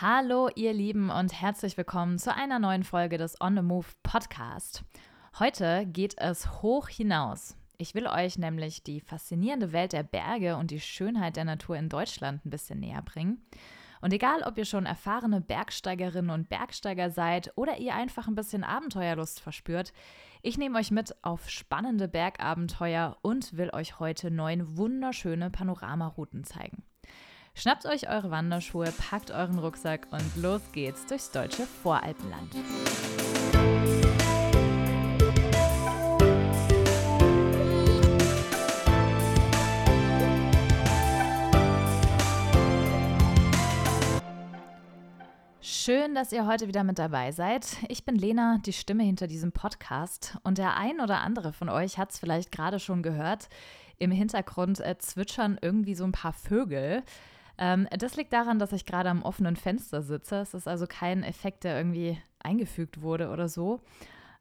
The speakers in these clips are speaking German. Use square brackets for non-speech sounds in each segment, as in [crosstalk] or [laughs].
Hallo, ihr Lieben, und herzlich willkommen zu einer neuen Folge des On the Move Podcast. Heute geht es hoch hinaus. Ich will euch nämlich die faszinierende Welt der Berge und die Schönheit der Natur in Deutschland ein bisschen näher bringen. Und egal, ob ihr schon erfahrene Bergsteigerinnen und Bergsteiger seid oder ihr einfach ein bisschen Abenteuerlust verspürt, ich nehme euch mit auf spannende Bergabenteuer und will euch heute neun wunderschöne Panoramarouten zeigen. Schnappt euch eure Wanderschuhe, packt euren Rucksack und los geht's durchs deutsche Voralpenland. Schön, dass ihr heute wieder mit dabei seid. Ich bin Lena, die Stimme hinter diesem Podcast. Und der ein oder andere von euch hat es vielleicht gerade schon gehört. Im Hintergrund äh, zwitschern irgendwie so ein paar Vögel. Ähm, das liegt daran, dass ich gerade am offenen Fenster sitze. Es ist also kein Effekt, der irgendwie eingefügt wurde oder so,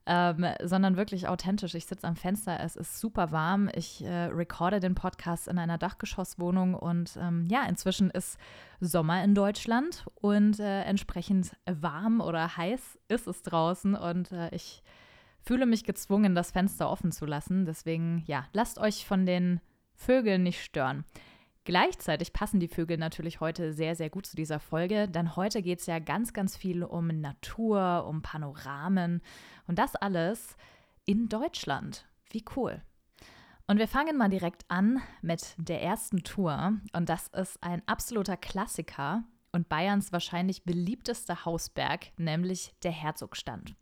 ähm, sondern wirklich authentisch. Ich sitze am Fenster, es ist super warm. Ich äh, recorde den Podcast in einer Dachgeschosswohnung und ähm, ja, inzwischen ist Sommer in Deutschland und äh, entsprechend warm oder heiß ist es draußen und äh, ich fühle mich gezwungen, das Fenster offen zu lassen. Deswegen, ja, lasst euch von den Vögeln nicht stören. Gleichzeitig passen die Vögel natürlich heute sehr, sehr gut zu dieser Folge, denn heute geht es ja ganz, ganz viel um Natur, um Panoramen und das alles in Deutschland. Wie cool. Und wir fangen mal direkt an mit der ersten Tour und das ist ein absoluter Klassiker und Bayerns wahrscheinlich beliebtester Hausberg, nämlich der Herzogstand.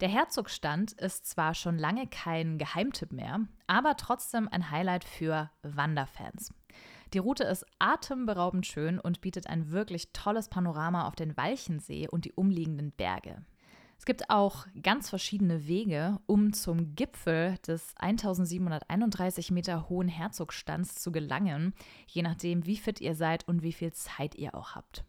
Der Herzogstand ist zwar schon lange kein Geheimtipp mehr, aber trotzdem ein Highlight für Wanderfans. Die Route ist atemberaubend schön und bietet ein wirklich tolles Panorama auf den Walchensee und die umliegenden Berge. Es gibt auch ganz verschiedene Wege, um zum Gipfel des 1731 Meter hohen Herzogstands zu gelangen, je nachdem, wie fit ihr seid und wie viel Zeit ihr auch habt.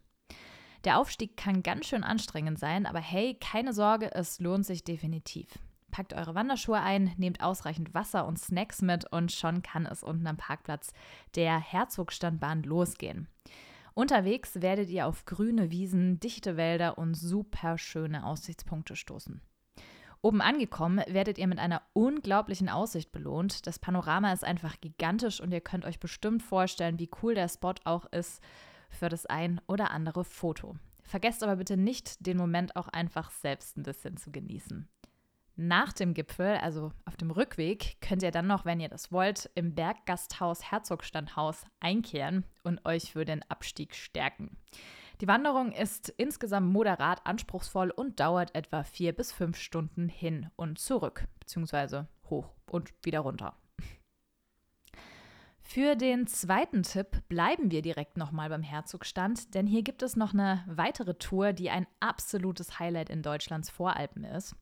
Der Aufstieg kann ganz schön anstrengend sein, aber hey, keine Sorge, es lohnt sich definitiv. Packt eure Wanderschuhe ein, nehmt ausreichend Wasser und Snacks mit und schon kann es unten am Parkplatz der Herzogstandbahn losgehen. Unterwegs werdet ihr auf grüne Wiesen, dichte Wälder und super schöne Aussichtspunkte stoßen. Oben angekommen werdet ihr mit einer unglaublichen Aussicht belohnt. Das Panorama ist einfach gigantisch und ihr könnt euch bestimmt vorstellen, wie cool der Spot auch ist für das ein oder andere Foto. Vergesst aber bitte nicht, den Moment auch einfach selbst ein bisschen zu genießen. Nach dem Gipfel, also auf dem Rückweg, könnt ihr dann noch, wenn ihr das wollt, im Berggasthaus Herzogstandhaus einkehren und euch für den Abstieg stärken. Die Wanderung ist insgesamt moderat anspruchsvoll und dauert etwa vier bis fünf Stunden hin und zurück, beziehungsweise hoch und wieder runter. Für den zweiten Tipp bleiben wir direkt nochmal beim Herzogstand, denn hier gibt es noch eine weitere Tour, die ein absolutes Highlight in Deutschlands Voralpen ist.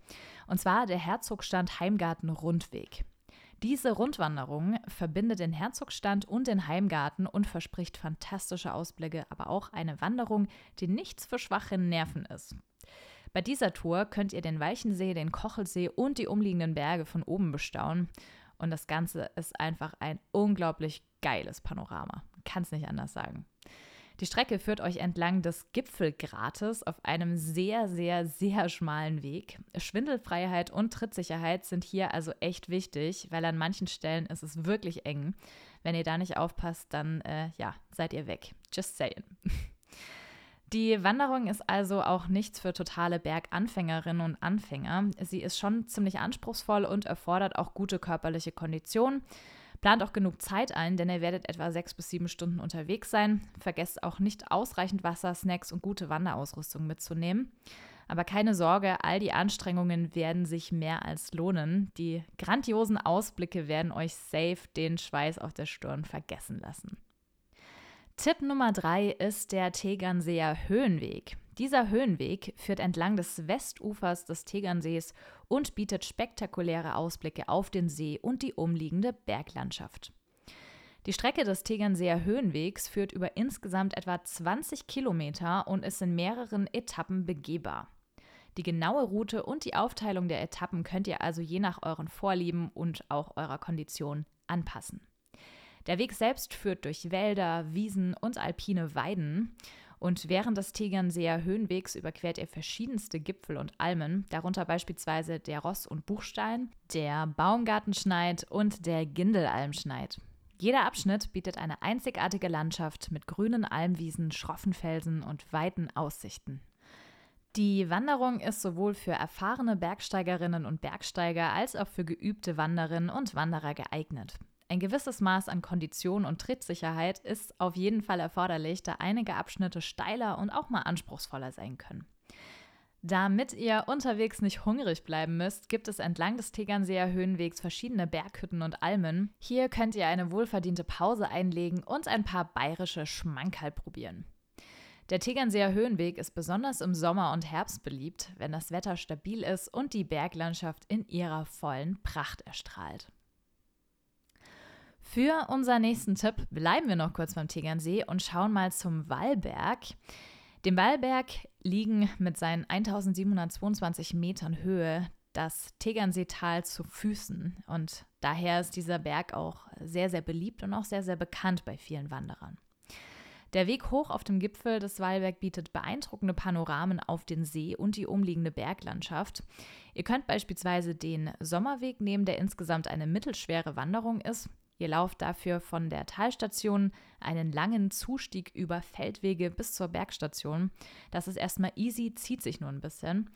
Und zwar der Herzogstand Heimgarten Rundweg. Diese Rundwanderung verbindet den Herzogstand und den Heimgarten und verspricht fantastische Ausblicke, aber auch eine Wanderung, die nichts für schwache Nerven ist. Bei dieser Tour könnt ihr den Weichensee, den Kochelsee und die umliegenden Berge von oben bestaunen. Und das Ganze ist einfach ein unglaublich geiles Panorama. Kann es nicht anders sagen. Die Strecke führt euch entlang des Gipfelgrates auf einem sehr, sehr, sehr schmalen Weg. Schwindelfreiheit und Trittsicherheit sind hier also echt wichtig, weil an manchen Stellen ist es wirklich eng. Wenn ihr da nicht aufpasst, dann äh, ja, seid ihr weg. Just saying. [laughs] Die Wanderung ist also auch nichts für totale Berganfängerinnen und Anfänger. Sie ist schon ziemlich anspruchsvoll und erfordert auch gute körperliche Kondition. Plant auch genug Zeit ein, denn ihr werdet etwa sechs bis sieben Stunden unterwegs sein. Vergesst auch nicht ausreichend Wasser, Snacks und gute Wanderausrüstung mitzunehmen. Aber keine Sorge, all die Anstrengungen werden sich mehr als lohnen. Die grandiosen Ausblicke werden euch safe den Schweiß auf der Stirn vergessen lassen. Tipp Nummer drei ist der Tegernseer Höhenweg. Dieser Höhenweg führt entlang des Westufers des Tegernsees und bietet spektakuläre Ausblicke auf den See und die umliegende Berglandschaft. Die Strecke des Tegernseer Höhenwegs führt über insgesamt etwa 20 Kilometer und ist in mehreren Etappen begehbar. Die genaue Route und die Aufteilung der Etappen könnt ihr also je nach euren Vorlieben und auch eurer Kondition anpassen. Der Weg selbst führt durch Wälder, Wiesen und alpine Weiden. Und während des Tegernseer Höhenwegs überquert ihr verschiedenste Gipfel und Almen, darunter beispielsweise der Ross- und Buchstein, der Baumgartenschneid und der Gindelalmschneid. Jeder Abschnitt bietet eine einzigartige Landschaft mit grünen Almwiesen, schroffen Felsen und weiten Aussichten. Die Wanderung ist sowohl für erfahrene Bergsteigerinnen und Bergsteiger als auch für geübte Wanderinnen und Wanderer geeignet. Ein gewisses Maß an Kondition und Trittsicherheit ist auf jeden Fall erforderlich, da einige Abschnitte steiler und auch mal anspruchsvoller sein können. Damit ihr unterwegs nicht hungrig bleiben müsst, gibt es entlang des Tegernseer Höhenwegs verschiedene Berghütten und Almen. Hier könnt ihr eine wohlverdiente Pause einlegen und ein paar bayerische Schmankerl probieren. Der Tegernseer Höhenweg ist besonders im Sommer und Herbst beliebt, wenn das Wetter stabil ist und die Berglandschaft in ihrer vollen Pracht erstrahlt. Für unseren nächsten Tipp bleiben wir noch kurz beim Tegernsee und schauen mal zum Wallberg. Dem Wallberg liegen mit seinen 1722 Metern Höhe das Tegernseetal zu Füßen und daher ist dieser Berg auch sehr, sehr beliebt und auch sehr, sehr bekannt bei vielen Wanderern. Der Weg hoch auf dem Gipfel des Wallberg bietet beeindruckende Panoramen auf den See und die umliegende Berglandschaft. Ihr könnt beispielsweise den Sommerweg nehmen, der insgesamt eine mittelschwere Wanderung ist. Ihr lauft dafür von der Talstation einen langen Zustieg über Feldwege bis zur Bergstation. Das ist erstmal easy, zieht sich nur ein bisschen.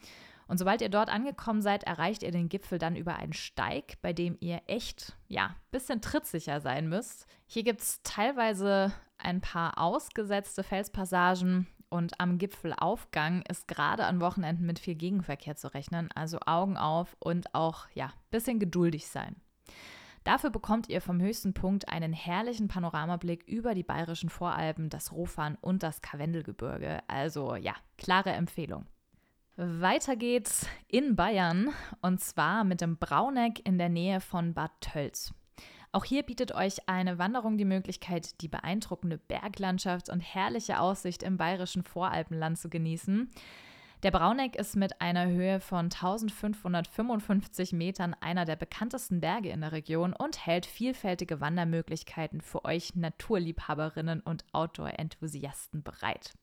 Und sobald ihr dort angekommen seid, erreicht ihr den Gipfel dann über einen Steig, bei dem ihr echt, ja, bisschen trittsicher sein müsst. Hier gibt es teilweise ein paar ausgesetzte Felspassagen und am Gipfelaufgang ist gerade an Wochenenden mit viel Gegenverkehr zu rechnen. Also Augen auf und auch, ja, bisschen geduldig sein. Dafür bekommt ihr vom höchsten Punkt einen herrlichen Panoramablick über die bayerischen Voralpen, das Rofan und das Karwendelgebirge. Also ja, klare Empfehlung. Weiter geht's in Bayern und zwar mit dem Brauneck in der Nähe von Bad Tölz. Auch hier bietet euch eine Wanderung die Möglichkeit, die beeindruckende Berglandschaft und herrliche Aussicht im bayerischen Voralpenland zu genießen. Der Brauneck ist mit einer Höhe von 1555 Metern einer der bekanntesten Berge in der Region und hält vielfältige Wandermöglichkeiten für euch Naturliebhaberinnen und Outdoor-Enthusiasten bereit.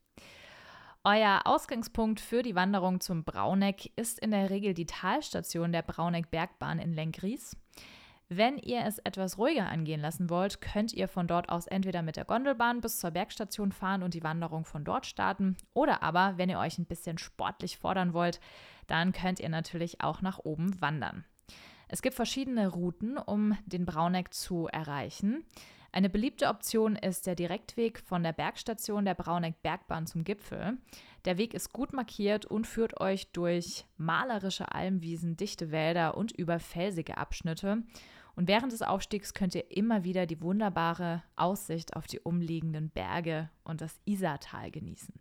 Euer Ausgangspunkt für die Wanderung zum Brauneck ist in der Regel die Talstation der Brauneck Bergbahn in Lenkries. Wenn ihr es etwas ruhiger angehen lassen wollt, könnt ihr von dort aus entweder mit der Gondelbahn bis zur Bergstation fahren und die Wanderung von dort starten. Oder aber, wenn ihr euch ein bisschen sportlich fordern wollt, dann könnt ihr natürlich auch nach oben wandern. Es gibt verschiedene Routen, um den Brauneck zu erreichen. Eine beliebte Option ist der Direktweg von der Bergstation der Brauneck Bergbahn zum Gipfel. Der Weg ist gut markiert und führt euch durch malerische Almwiesen, dichte Wälder und über felsige Abschnitte. Und während des Aufstiegs könnt ihr immer wieder die wunderbare Aussicht auf die umliegenden Berge und das Isartal genießen.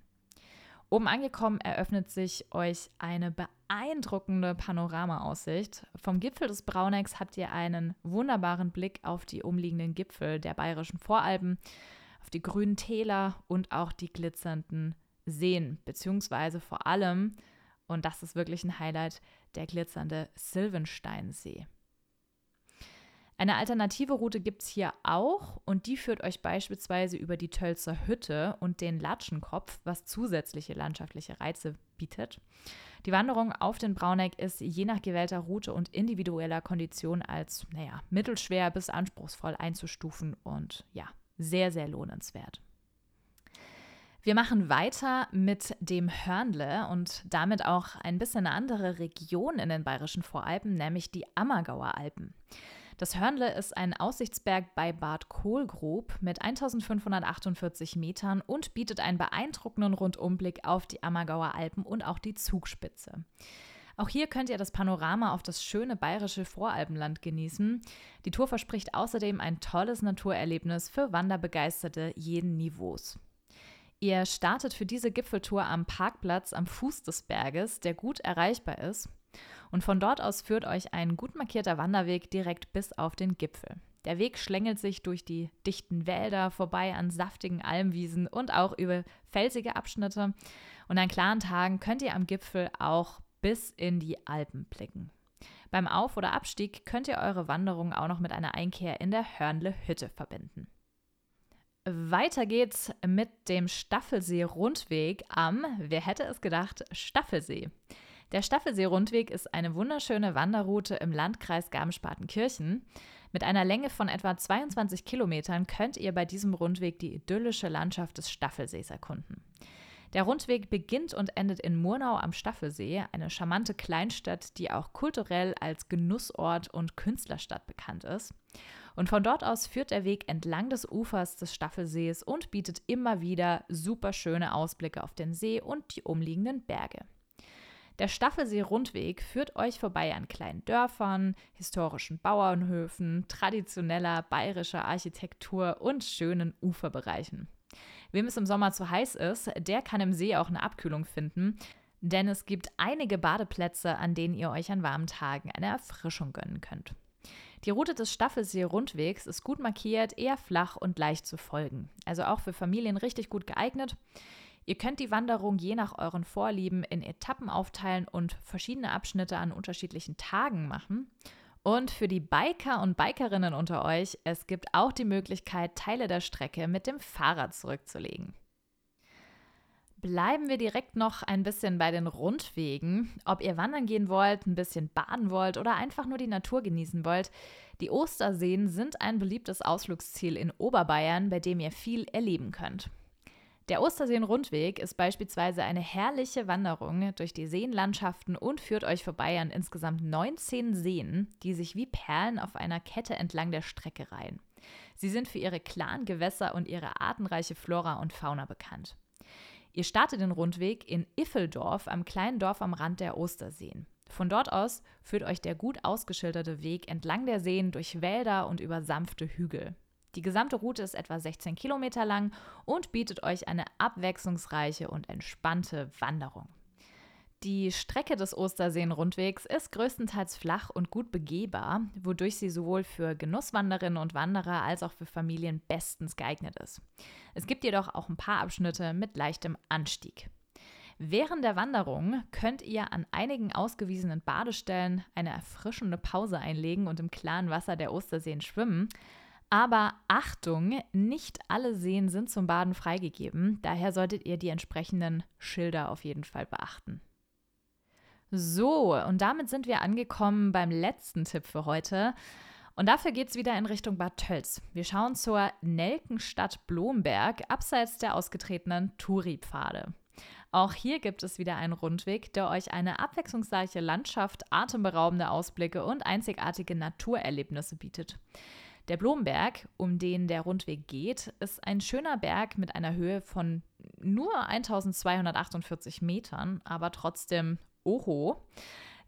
Oben angekommen eröffnet sich euch eine beeindruckende Panoramaaussicht. Vom Gipfel des Braunecks habt ihr einen wunderbaren Blick auf die umliegenden Gipfel der bayerischen Voralpen, auf die grünen Täler und auch die glitzernden Seen, beziehungsweise vor allem, und das ist wirklich ein Highlight, der glitzernde Silvensteinsee. Eine alternative Route gibt es hier auch und die führt euch beispielsweise über die Tölzer Hütte und den Latschenkopf, was zusätzliche landschaftliche Reize bietet. Die Wanderung auf den Brauneck ist je nach gewählter Route und individueller Kondition als, naja, mittelschwer bis anspruchsvoll einzustufen und ja, sehr, sehr lohnenswert. Wir machen weiter mit dem Hörnle und damit auch ein bisschen eine andere Region in den bayerischen Voralpen, nämlich die Ammergauer Alpen. Das Hörnle ist ein Aussichtsberg bei Bad Kohlgrub mit 1548 Metern und bietet einen beeindruckenden Rundumblick auf die Ammergauer Alpen und auch die Zugspitze. Auch hier könnt ihr das Panorama auf das schöne bayerische Voralpenland genießen. Die Tour verspricht außerdem ein tolles Naturerlebnis für Wanderbegeisterte jeden Niveaus. Ihr startet für diese Gipfeltour am Parkplatz am Fuß des Berges, der gut erreichbar ist. Und von dort aus führt euch ein gut markierter Wanderweg direkt bis auf den Gipfel. Der Weg schlängelt sich durch die dichten Wälder, vorbei an saftigen Almwiesen und auch über felsige Abschnitte. Und an klaren Tagen könnt ihr am Gipfel auch bis in die Alpen blicken. Beim Auf- oder Abstieg könnt ihr eure Wanderung auch noch mit einer Einkehr in der Hörnle Hütte verbinden. Weiter geht's mit dem Staffelsee-Rundweg am, wer hätte es gedacht, Staffelsee. Der Staffelsee-Rundweg ist eine wunderschöne Wanderroute im Landkreis Garmisch-Partenkirchen. Mit einer Länge von etwa 22 Kilometern könnt ihr bei diesem Rundweg die idyllische Landschaft des Staffelsees erkunden. Der Rundweg beginnt und endet in Murnau am Staffelsee, eine charmante Kleinstadt, die auch kulturell als Genussort und Künstlerstadt bekannt ist. Und von dort aus führt der Weg entlang des Ufers des Staffelsees und bietet immer wieder super schöne Ausblicke auf den See und die umliegenden Berge. Der Staffelsee-Rundweg führt euch vorbei an kleinen Dörfern, historischen Bauernhöfen, traditioneller bayerischer Architektur und schönen Uferbereichen. Wem es im Sommer zu heiß ist, der kann im See auch eine Abkühlung finden, denn es gibt einige Badeplätze, an denen ihr euch an warmen Tagen eine Erfrischung gönnen könnt. Die Route des Staffelsee-Rundwegs ist gut markiert, eher flach und leicht zu folgen. Also auch für Familien richtig gut geeignet. Ihr könnt die Wanderung je nach euren Vorlieben in Etappen aufteilen und verschiedene Abschnitte an unterschiedlichen Tagen machen. Und für die Biker und Bikerinnen unter euch, es gibt auch die Möglichkeit, Teile der Strecke mit dem Fahrrad zurückzulegen. Bleiben wir direkt noch ein bisschen bei den Rundwegen. Ob ihr wandern gehen wollt, ein bisschen baden wollt oder einfach nur die Natur genießen wollt, die Osterseen sind ein beliebtes Ausflugsziel in Oberbayern, bei dem ihr viel erleben könnt. Der Osterseen-Rundweg ist beispielsweise eine herrliche Wanderung durch die Seenlandschaften und führt euch vorbei an insgesamt 19 Seen, die sich wie Perlen auf einer Kette entlang der Strecke reihen. Sie sind für ihre klaren Gewässer und ihre artenreiche Flora und Fauna bekannt. Ihr startet den Rundweg in Iffeldorf, am kleinen Dorf am Rand der Osterseen. Von dort aus führt euch der gut ausgeschilderte Weg entlang der Seen durch Wälder und über sanfte Hügel. Die gesamte Route ist etwa 16 Kilometer lang und bietet euch eine abwechslungsreiche und entspannte Wanderung. Die Strecke des Osterseen-Rundwegs ist größtenteils flach und gut begehbar, wodurch sie sowohl für Genusswanderinnen und Wanderer als auch für Familien bestens geeignet ist. Es gibt jedoch auch ein paar Abschnitte mit leichtem Anstieg. Während der Wanderung könnt ihr an einigen ausgewiesenen Badestellen eine erfrischende Pause einlegen und im klaren Wasser der Osterseen schwimmen. Aber Achtung, nicht alle Seen sind zum Baden freigegeben. Daher solltet ihr die entsprechenden Schilder auf jeden Fall beachten. So, und damit sind wir angekommen beim letzten Tipp für heute. Und dafür geht es wieder in Richtung Bad Tölz. Wir schauen zur Nelkenstadt Blomberg, abseits der ausgetretenen Touri-Pfade. Auch hier gibt es wieder einen Rundweg, der euch eine abwechslungsreiche Landschaft, atemberaubende Ausblicke und einzigartige Naturerlebnisse bietet. Der Blomberg, um den der Rundweg geht, ist ein schöner Berg mit einer Höhe von nur 1248 Metern, aber trotzdem oho.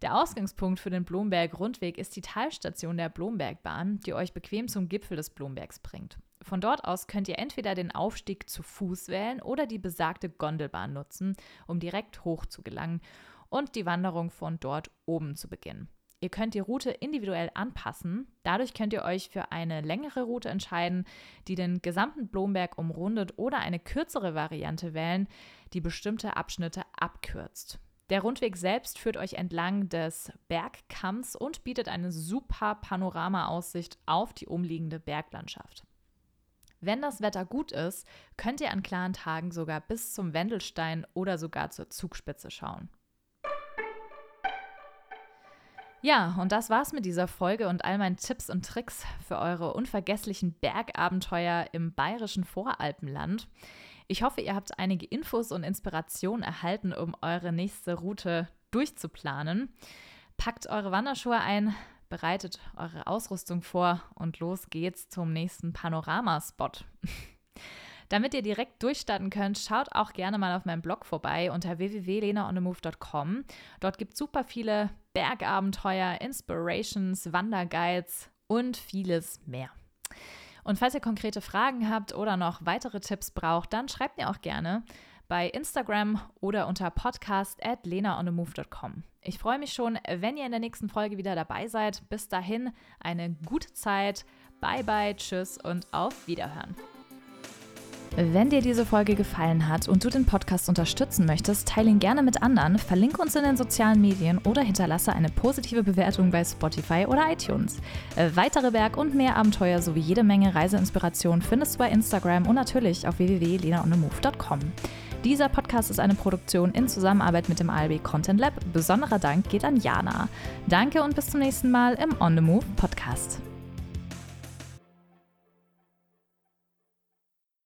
Der Ausgangspunkt für den Blomberg-Rundweg ist die Talstation der Blombergbahn, die euch bequem zum Gipfel des Blombergs bringt. Von dort aus könnt ihr entweder den Aufstieg zu Fuß wählen oder die besagte Gondelbahn nutzen, um direkt hoch zu gelangen und die Wanderung von dort oben zu beginnen. Ihr könnt die Route individuell anpassen. Dadurch könnt ihr euch für eine längere Route entscheiden, die den gesamten Blomberg umrundet oder eine kürzere Variante wählen, die bestimmte Abschnitte abkürzt. Der Rundweg selbst führt euch entlang des Bergkamms und bietet eine super Panoramaaussicht auf die umliegende Berglandschaft. Wenn das Wetter gut ist, könnt ihr an klaren Tagen sogar bis zum Wendelstein oder sogar zur Zugspitze schauen. Ja, und das war's mit dieser Folge und all meinen Tipps und Tricks für eure unvergesslichen Bergabenteuer im bayerischen Voralpenland. Ich hoffe, ihr habt einige Infos und Inspirationen erhalten, um eure nächste Route durchzuplanen. Packt eure Wanderschuhe ein, bereitet eure Ausrüstung vor und los geht's zum nächsten Panoramaspot. [laughs] Damit ihr direkt durchstarten könnt, schaut auch gerne mal auf meinem Blog vorbei unter www.lenaonemove.com. Dort gibt es super viele Bergabenteuer, Inspirations, Wanderguides und vieles mehr. Und falls ihr konkrete Fragen habt oder noch weitere Tipps braucht, dann schreibt mir auch gerne bei Instagram oder unter podcast at lenaonemove.com. Ich freue mich schon, wenn ihr in der nächsten Folge wieder dabei seid. Bis dahin eine gute Zeit. Bye bye, tschüss und auf Wiederhören. Wenn dir diese Folge gefallen hat und du den Podcast unterstützen möchtest, teile ihn gerne mit anderen, verlinke uns in den sozialen Medien oder hinterlasse eine positive Bewertung bei Spotify oder iTunes. Äh, weitere Berg- und mehr Abenteuer sowie jede Menge Reiseinspiration findest du bei Instagram und natürlich auf www.lenaonemove.com. Dieser Podcast ist eine Produktion in Zusammenarbeit mit dem ALB Content Lab. Besonderer Dank geht an Jana. Danke und bis zum nächsten Mal im On the Move Podcast.